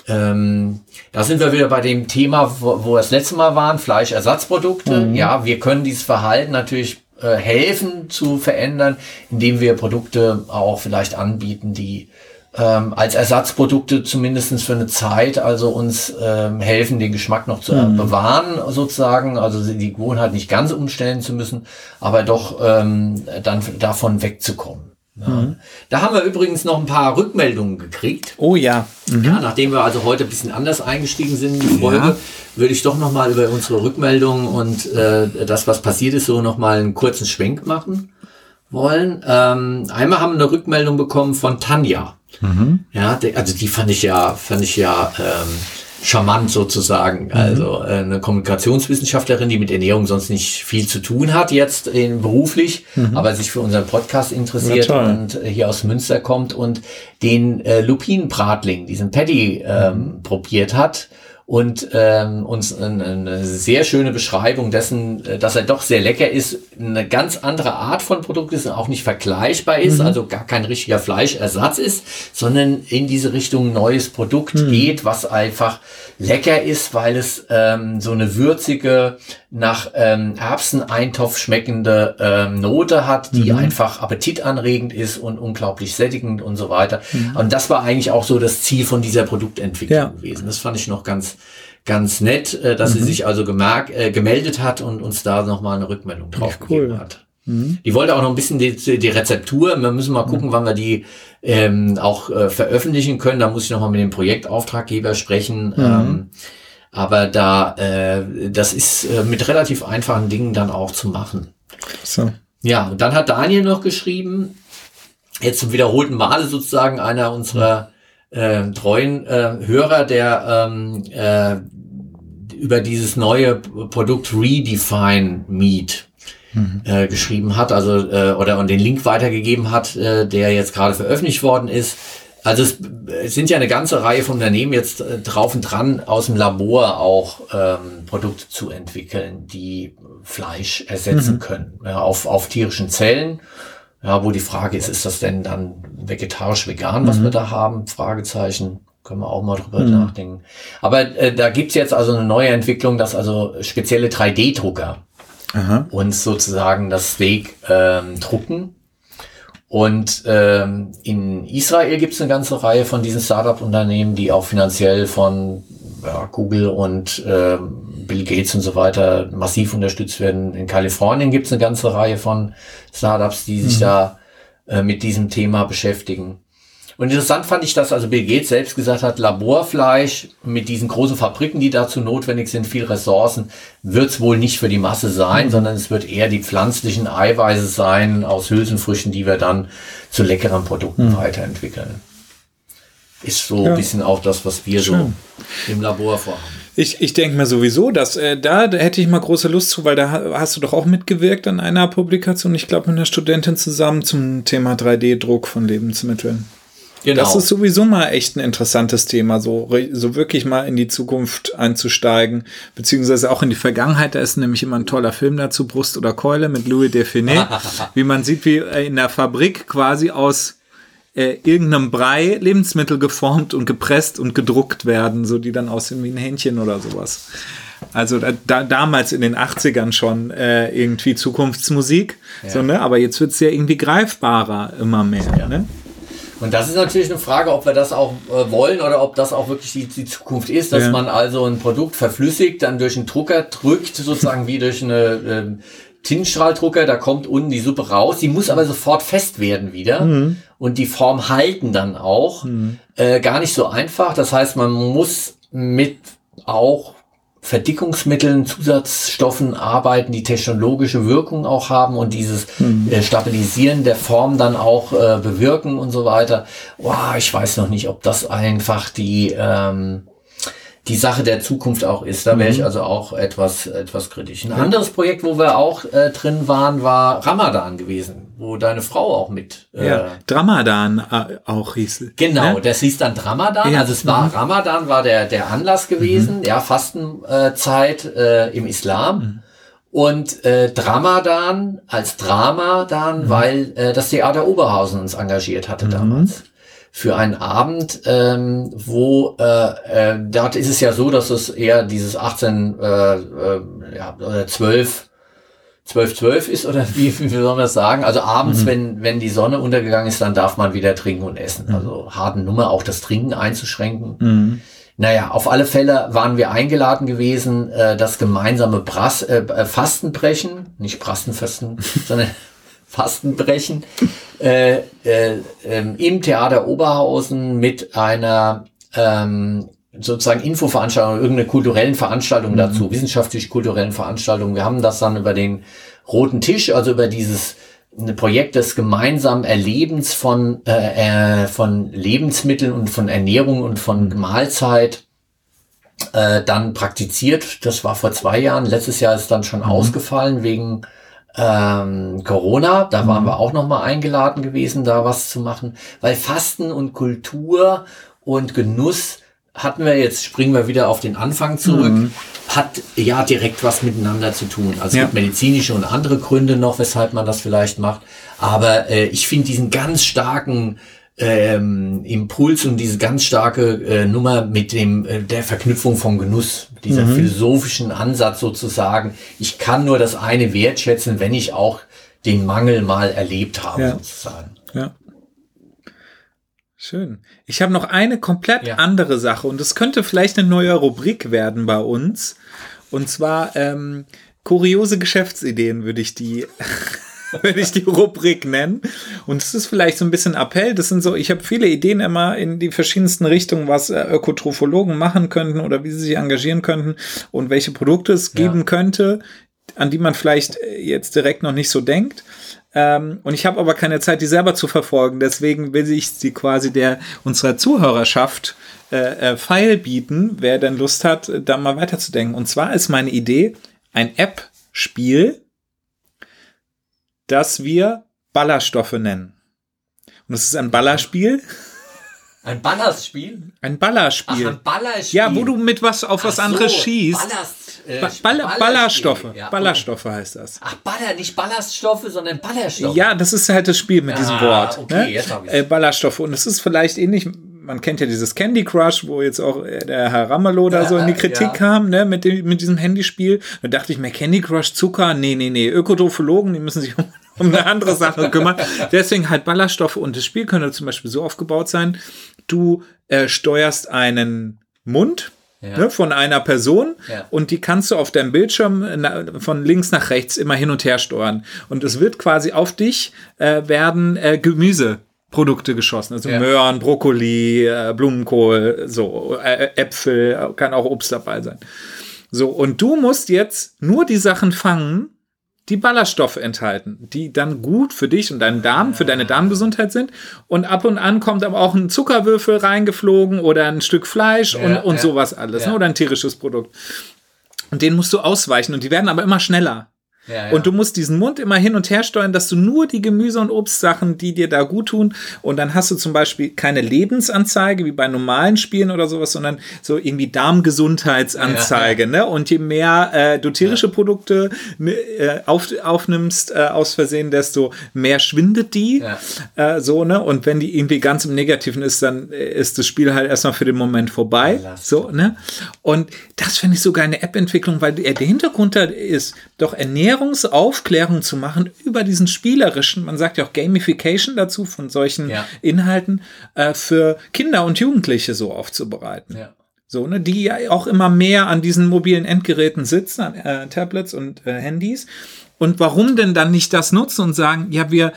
ähm, da sind wir wieder bei dem Thema, wo, wo wir das letzte Mal waren, Fleischersatzprodukte. Mhm. Ja, wir können dieses Verhalten natürlich äh, helfen zu verändern, indem wir Produkte auch vielleicht anbieten, die ähm, als Ersatzprodukte zumindestens für eine Zeit, also uns ähm, helfen, den Geschmack noch zu mhm. bewahren sozusagen, also die Gewohnheit nicht ganz umstellen zu müssen, aber doch ähm, dann davon wegzukommen. Ja. Mhm. Da haben wir übrigens noch ein paar Rückmeldungen gekriegt. Oh ja. Mhm. Ja, nachdem wir also heute ein bisschen anders eingestiegen sind in die Folge, ja. würde ich doch noch mal über unsere Rückmeldungen und äh, das, was passiert ist, so noch mal einen kurzen Schwenk machen wollen. Ähm, einmal haben wir eine Rückmeldung bekommen von Tanja. Mhm. Ja, also die fand ich ja, fand ich ja ähm, charmant sozusagen. Mhm. Also äh, eine Kommunikationswissenschaftlerin, die mit Ernährung sonst nicht viel zu tun hat jetzt in, beruflich, mhm. aber sich für unseren Podcast interessiert ja, und hier aus Münster kommt und den äh, Lupinenbratling, diesen Patty ähm, mhm. probiert hat und ähm, uns eine, eine sehr schöne Beschreibung dessen, äh, dass er doch sehr lecker ist, eine ganz andere Art von Produkt ist und auch nicht vergleichbar ist, mhm. also gar kein richtiger Fleischersatz ist, sondern in diese Richtung neues Produkt mhm. geht, was einfach lecker ist, weil es ähm, so eine würzige, nach ähm, Erbseneintopf schmeckende ähm, Note hat, die mhm. einfach appetitanregend ist und unglaublich sättigend und so weiter. Mhm. Und das war eigentlich auch so das Ziel von dieser Produktentwicklung ja. gewesen. Das fand ich noch ganz ganz nett, äh, dass mhm. sie sich also gemerkt, äh, gemeldet hat und uns da nochmal eine Rückmeldung drauf cool. gegeben hat. Mhm. Die wollte auch noch ein bisschen die, die Rezeptur. Wir müssen mal gucken, mhm. wann wir die ähm, auch äh, veröffentlichen können. Da muss ich nochmal mit dem Projektauftraggeber sprechen. Mhm. Ähm, aber da, äh, das ist äh, mit relativ einfachen Dingen dann auch zu machen. So. Ja, und dann hat Daniel noch geschrieben, jetzt zum wiederholten Male sozusagen einer unserer äh, treuen äh, Hörer, der ähm, äh, über dieses neue Produkt Redefine Meat mhm. äh, geschrieben hat, also äh, oder und den Link weitergegeben hat, äh, der jetzt gerade veröffentlicht worden ist. Also es sind ja eine ganze Reihe von Unternehmen jetzt äh, drauf und dran, aus dem Labor auch ähm, Produkte zu entwickeln, die Fleisch ersetzen mhm. können, ja, auf, auf tierischen Zellen. Ja, wo die Frage ist, ist das denn dann vegetarisch-vegan, was mhm. wir da haben? Fragezeichen. Können wir auch mal drüber mhm. nachdenken. Aber äh, da gibt's jetzt also eine neue Entwicklung, dass also spezielle 3D-Drucker uns sozusagen das Steak ähm, drucken und ähm, in Israel gibt es eine ganze Reihe von diesen Startup-Unternehmen, die auch finanziell von ja, Google und äh, Bill Gates und so weiter massiv unterstützt werden. In Kalifornien gibt es eine ganze Reihe von Startups, die sich mhm. da äh, mit diesem Thema beschäftigen. Und interessant fand ich, dass also Bill Gates selbst gesagt hat, Laborfleisch mit diesen großen Fabriken, die dazu notwendig sind, viel Ressourcen, wird es wohl nicht für die Masse sein, mhm. sondern es wird eher die pflanzlichen Eiweiße sein aus Hülsenfrüchten, die wir dann zu leckeren Produkten mhm. weiterentwickeln. Ist so ja. ein bisschen auch das, was wir Schön. so im Labor vorhaben. Ich, ich denke mir sowieso, dass äh, da, da hätte ich mal große Lust zu, weil da hast du doch auch mitgewirkt an einer Publikation, ich glaube mit einer Studentin zusammen zum Thema 3D-Druck von Lebensmitteln. Genau. Das ist sowieso mal echt ein interessantes Thema, so, so wirklich mal in die Zukunft einzusteigen, beziehungsweise auch in die Vergangenheit. Da ist nämlich immer ein toller Film dazu, Brust oder Keule mit Louis Define, wie man sieht, wie in der Fabrik quasi aus äh, irgendeinem Brei Lebensmittel geformt und gepresst und gedruckt werden, so die dann aussehen wie ein Hähnchen oder sowas. Also da, da, damals in den 80ern schon äh, irgendwie Zukunftsmusik, ja. so, ne? aber jetzt wird es ja irgendwie greifbarer immer mehr. Ja. Ne? Und das ist natürlich eine Frage, ob wir das auch äh, wollen oder ob das auch wirklich die, die Zukunft ist, dass ja. man also ein Produkt verflüssigt, dann durch einen Drucker drückt, sozusagen wie durch eine äh, Tintenstrahldrucker, da kommt unten die Suppe raus, die muss aber sofort fest werden wieder mhm. und die Form halten dann auch. Mhm. Äh, gar nicht so einfach. Das heißt, man muss mit auch Verdickungsmitteln, Zusatzstoffen arbeiten, die technologische Wirkung auch haben und dieses mhm. äh, Stabilisieren der Form dann auch äh, bewirken und so weiter. Wow, ich weiß noch nicht, ob das einfach die ähm, die Sache der Zukunft auch ist. Da wäre ich mhm. also auch etwas, etwas kritisch. Ein anderes Projekt, wo wir auch äh, drin waren, war Ramadan gewesen, wo deine Frau auch mit. Äh, ja, Dramadan äh, auch hieß. Genau, ne? das hieß dann Dramadan. Ja. Also es war mhm. Ramadan war der, der Anlass gewesen, mhm. ja, Fastenzeit äh, im Islam. Mhm. Und äh, Dramadan als Drama dann, mhm. weil äh, das Theater Oberhausen uns engagiert hatte mhm. damals für einen Abend, ähm, wo äh, äh, dort ist es ja so, dass es eher dieses 18, äh, äh, ja, oder 12, 12, 12 ist oder wie, wie soll man das sagen? Also abends, mhm. wenn, wenn die Sonne untergegangen ist, dann darf man wieder trinken und essen. Mhm. Also harten Nummer, auch das Trinken einzuschränken. Mhm. Naja, auf alle Fälle waren wir eingeladen gewesen, äh, das gemeinsame Brass, äh, äh Fastenbrechen, nicht Brastenfasten, sondern Fastenbrechen äh, äh, äh, im Theater Oberhausen mit einer ähm, sozusagen Infoveranstaltung, irgendeine kulturellen Veranstaltung mhm. dazu, wissenschaftlich-kulturellen Veranstaltung. Wir haben das dann über den roten Tisch, also über dieses Projekt des gemeinsamen Erlebens von, äh, äh, von Lebensmitteln und von Ernährung und von Mahlzeit äh, dann praktiziert. Das war vor zwei Jahren. Letztes Jahr ist dann schon mhm. ausgefallen wegen ähm, Corona, da waren mhm. wir auch noch mal eingeladen gewesen, da was zu machen, weil Fasten und Kultur und Genuss hatten wir jetzt, springen wir wieder auf den Anfang zurück, mhm. hat ja direkt was miteinander zu tun. Also ja. es gibt medizinische und andere Gründe noch, weshalb man das vielleicht macht. Aber äh, ich finde diesen ganz starken ähm, Impuls und diese ganz starke äh, Nummer mit dem äh, der Verknüpfung von Genuss, dieser mhm. philosophischen Ansatz sozusagen. Ich kann nur das eine wertschätzen, wenn ich auch den Mangel mal erlebt habe ja. sozusagen. Ja. Schön. Ich habe noch eine komplett ja. andere Sache und es könnte vielleicht eine neue Rubrik werden bei uns. Und zwar ähm, kuriose Geschäftsideen würde ich die würde ich die Rubrik nennen. Und es ist vielleicht so ein bisschen Appell. Das sind so, ich habe viele Ideen immer in die verschiedensten Richtungen, was äh, Ökotrophologen machen könnten oder wie sie sich engagieren könnten und welche Produkte es geben ja. könnte, an die man vielleicht äh, jetzt direkt noch nicht so denkt. Ähm, und ich habe aber keine Zeit, die selber zu verfolgen. Deswegen will ich sie quasi der unserer Zuhörerschaft äh, äh, Pfeil bieten, wer denn Lust hat, da mal weiterzudenken. Und zwar ist meine Idee ein App-Spiel, das wir Ballerstoffe nennen. Und es ist ein Ballerspiel. Ein Ballerspiel? Ein Ballerspiel. Ach, ein Ballerspiel. Ja, wo du mit was auf was so, anderes schießt. Ballast, äh, ba Ball Ballerstoffe. Ja, Ballerstoffe heißt das. Ach, Baller, nicht Ballaststoffe, sondern Ballerstoffe. Ja, das ist halt das Spiel mit ah, diesem Wort. Okay, ne? jetzt hab ich's. Äh, Ballerstoffe. Und es ist vielleicht ähnlich man kennt ja dieses Candy Crush, wo jetzt auch der Herr Ramelow da ja, so in die Kritik ja. kam, ne, mit, dem, mit diesem Handyspiel. Da dachte ich mir, Candy Crush, Zucker, nee, nee, nee, Ökotrophologen, die müssen sich um, um eine andere Sache kümmern. Deswegen halt Ballaststoffe und das Spiel könnte zum Beispiel so aufgebaut sein, du äh, steuerst einen Mund, ja. Ne, von einer Person ja. und die kannst du auf deinem Bildschirm na, von links nach rechts immer hin und her steuern. Und es wird quasi auf dich äh, werden äh, Gemüse Produkte geschossen. Also ja. Möhren, Brokkoli, äh, Blumenkohl, so äh, Äpfel, kann auch Obst dabei sein. So, und du musst jetzt nur die Sachen fangen, die Ballaststoffe enthalten, die dann gut für dich und deinen Darm, für deine Darmgesundheit sind. Und ab und an kommt aber auch ein Zuckerwürfel reingeflogen oder ein Stück Fleisch ja, und, und ja, sowas alles, ne? oder ein tierisches Produkt. Und den musst du ausweichen und die werden aber immer schneller. Ja, Und du musst diesen Mund immer hin und her steuern, dass du nur die Gemüse- und Obstsachen, die dir da gut tun, und dann hast du zum Beispiel keine Lebensanzeige wie bei normalen Spielen oder sowas, sondern so irgendwie Darmgesundheitsanzeige. Ne? Und je mehr äh, du tierische Produkte äh, auf, aufnimmst äh, aus Versehen, desto mehr schwindet die. Äh, so, ne? Und wenn die irgendwie ganz im Negativen ist, dann äh, ist das Spiel halt erstmal für den Moment vorbei. so, ne? Und das finde ich sogar eine App-Entwicklung, weil der Hintergrund da ist doch Ernährung Ernährungsaufklärung zu machen über diesen spielerischen, man sagt ja auch Gamification dazu von solchen ja. Inhalten, äh, für Kinder und Jugendliche so aufzubereiten. Ja. So, ne, die ja auch immer mehr an diesen mobilen Endgeräten sitzen, an äh, Tablets und äh, Handys. Und warum denn dann nicht das nutzen und sagen, ja, wir,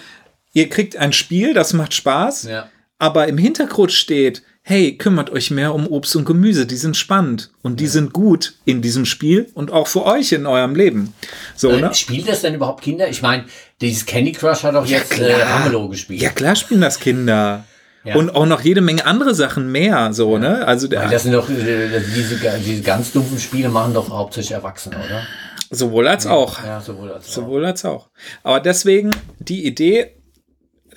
ihr kriegt ein Spiel, das macht Spaß, ja. aber im Hintergrund steht, hey, kümmert euch mehr um Obst und Gemüse, die sind spannend und die ja. sind gut in diesem Spiel und auch für euch in eurem Leben. So, äh, ne? Spielt das denn überhaupt Kinder? Ich meine, dieses Candy Crush hat auch ja, jetzt äh, Ramelow gespielt. Ja, klar spielen das Kinder. Ja. Und auch noch jede Menge andere Sachen mehr, so, ne? Also der, das sind doch, äh, diese, diese ganz dumpfen Spiele machen doch hauptsächlich Erwachsene, oder? Sowohl als auch. Ja, sowohl als auch. Sowohl als auch. Aber deswegen die Idee,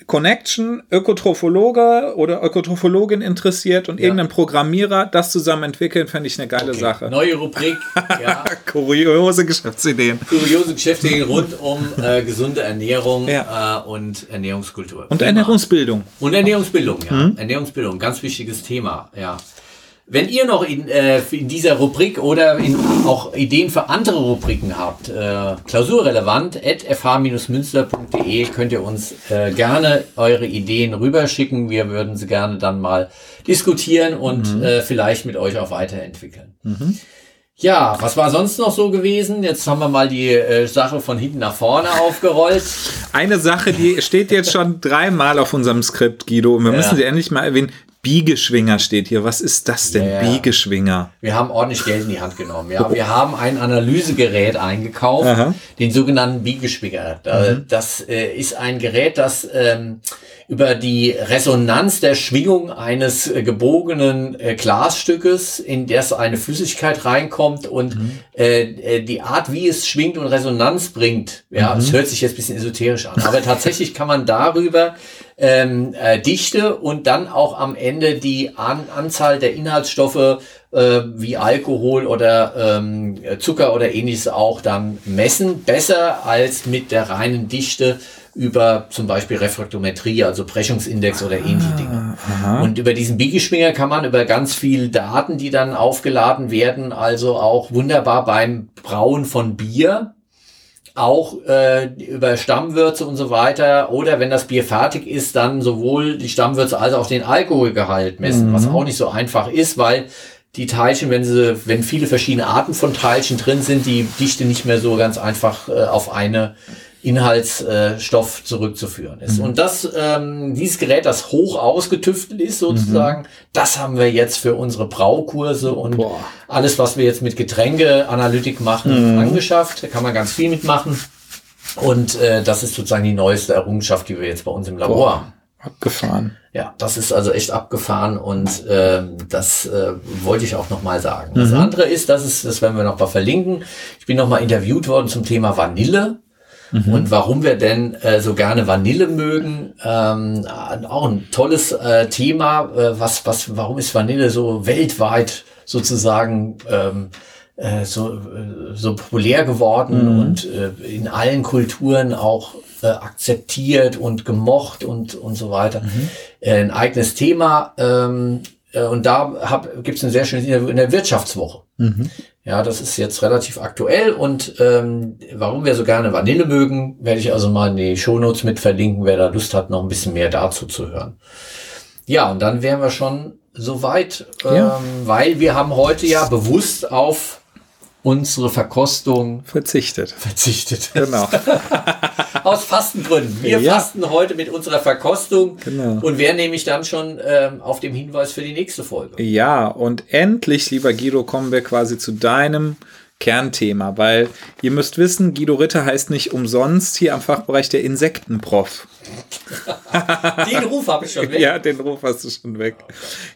Connection, Ökotrophologe oder Ökotrophologin interessiert und ja. irgendein Programmierer das zusammen entwickeln, fände ich eine geile okay. Sache. Neue Rubrik. Ja. Kuriose Geschäftsideen. Kuriose Geschäftsideen rund um äh, gesunde Ernährung ja. äh, und Ernährungskultur. Und Thema. Ernährungsbildung. Und Ernährungsbildung, ja. Mhm. Ernährungsbildung, ganz wichtiges Thema, ja. Wenn ihr noch in, äh, in dieser Rubrik oder in, auch Ideen für andere Rubriken habt, äh, klausurrelevant, at fh-münster.de könnt ihr uns äh, gerne eure Ideen rüberschicken. Wir würden sie gerne dann mal diskutieren und mhm. äh, vielleicht mit euch auch weiterentwickeln. Mhm. Ja, was war sonst noch so gewesen? Jetzt haben wir mal die äh, Sache von hinten nach vorne aufgerollt. Eine Sache, die steht jetzt schon dreimal auf unserem Skript, Guido, und wir ja. müssen sie endlich mal erwähnen. Biegeschwinger steht hier. Was ist das denn? Ja, Biegeschwinger. Wir haben ordentlich Geld in die Hand genommen. Ja, wir haben ein Analysegerät eingekauft, Aha. den sogenannten Biegeschwinger. Mhm. Das äh, ist ein Gerät, das ähm, über die Resonanz der Schwingung eines äh, gebogenen äh, Glasstückes, in das eine Flüssigkeit reinkommt und mhm. äh, die Art, wie es schwingt und Resonanz bringt. Ja, es mhm. hört sich jetzt ein bisschen esoterisch an, aber tatsächlich kann man darüber ähm, äh, Dichte und dann auch am Ende die An Anzahl der Inhaltsstoffe äh, wie Alkohol oder ähm, Zucker oder ähnliches auch dann messen. Besser als mit der reinen Dichte über zum Beispiel Refraktometrie, also Brechungsindex oder ähnliche Dinge. Aha. Und über diesen Biggie-Schwinger kann man über ganz viel Daten, die dann aufgeladen werden, also auch wunderbar beim Brauen von Bier auch äh, über Stammwürze und so weiter oder wenn das Bier fertig ist, dann sowohl die Stammwürze als auch den Alkoholgehalt messen, mhm. was auch nicht so einfach ist, weil die Teilchen, wenn sie, wenn viele verschiedene Arten von Teilchen drin sind, die Dichte nicht mehr so ganz einfach äh, auf eine Inhaltsstoff zurückzuführen ist. Mhm. Und das, ähm, dieses Gerät, das hoch ausgetüftelt ist sozusagen, mhm. das haben wir jetzt für unsere Braukurse und Boah. alles, was wir jetzt mit Getränkeanalytik machen, mhm. angeschafft. Da kann man ganz viel mitmachen. Und äh, das ist sozusagen die neueste Errungenschaft, die wir jetzt bei uns im Labor Boah. haben. Abgefahren. Ja, das ist also echt abgefahren und ähm, das äh, wollte ich auch nochmal sagen. Das mhm. andere ist, das ist, das werden wir noch mal verlinken. Ich bin noch mal interviewt worden zum Thema Vanille Mhm. Und warum wir denn äh, so gerne Vanille mögen, ähm, auch ein tolles äh, Thema. Äh, was, was, warum ist Vanille so weltweit sozusagen ähm, äh, so, äh, so populär geworden mhm. und äh, in allen Kulturen auch äh, akzeptiert und gemocht und, und so weiter. Mhm. Äh, ein eigenes Thema. Ähm, äh, und da gibt es ein sehr schönes Interview in der Wirtschaftswoche. Mhm. Ja, das ist jetzt relativ aktuell und ähm, warum wir so gerne Vanille mögen, werde ich also mal in die Shownotes mit verlinken, wer da Lust hat, noch ein bisschen mehr dazu zu hören. Ja, und dann wären wir schon soweit, ähm, ja. weil wir haben heute ja bewusst auf unsere Verkostung verzichtet. Verzichtet. Genau. Aus Fastengründen. Wir ja. fasten heute mit unserer Verkostung genau. und wären nämlich dann schon ähm, auf dem Hinweis für die nächste Folge. Ja, und endlich, lieber Guido, kommen wir quasi zu deinem Kernthema, weil ihr müsst wissen, Guido Ritter heißt nicht umsonst hier am Fachbereich der Insektenprof. den Ruf habe ich schon weg. Ja, den Ruf hast du schon weg.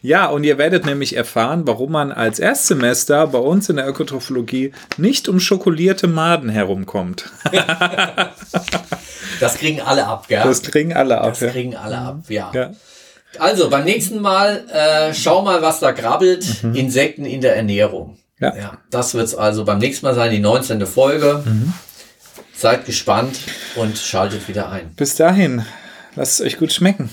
Ja, und ihr werdet nämlich erfahren, warum man als Erstsemester bei uns in der Ökotrophologie nicht um schokolierte Maden herumkommt. das kriegen alle ab, gell? Das kriegen alle ab. Das ja. kriegen alle ab, ja. ja. Also beim nächsten Mal äh, schau mal, was da grabbelt. Mhm. Insekten in der Ernährung. Ja. ja das wird es also beim nächsten Mal sein, die 19. Folge. Mhm. Seid gespannt und schaltet wieder ein. Bis dahin, lasst es euch gut schmecken.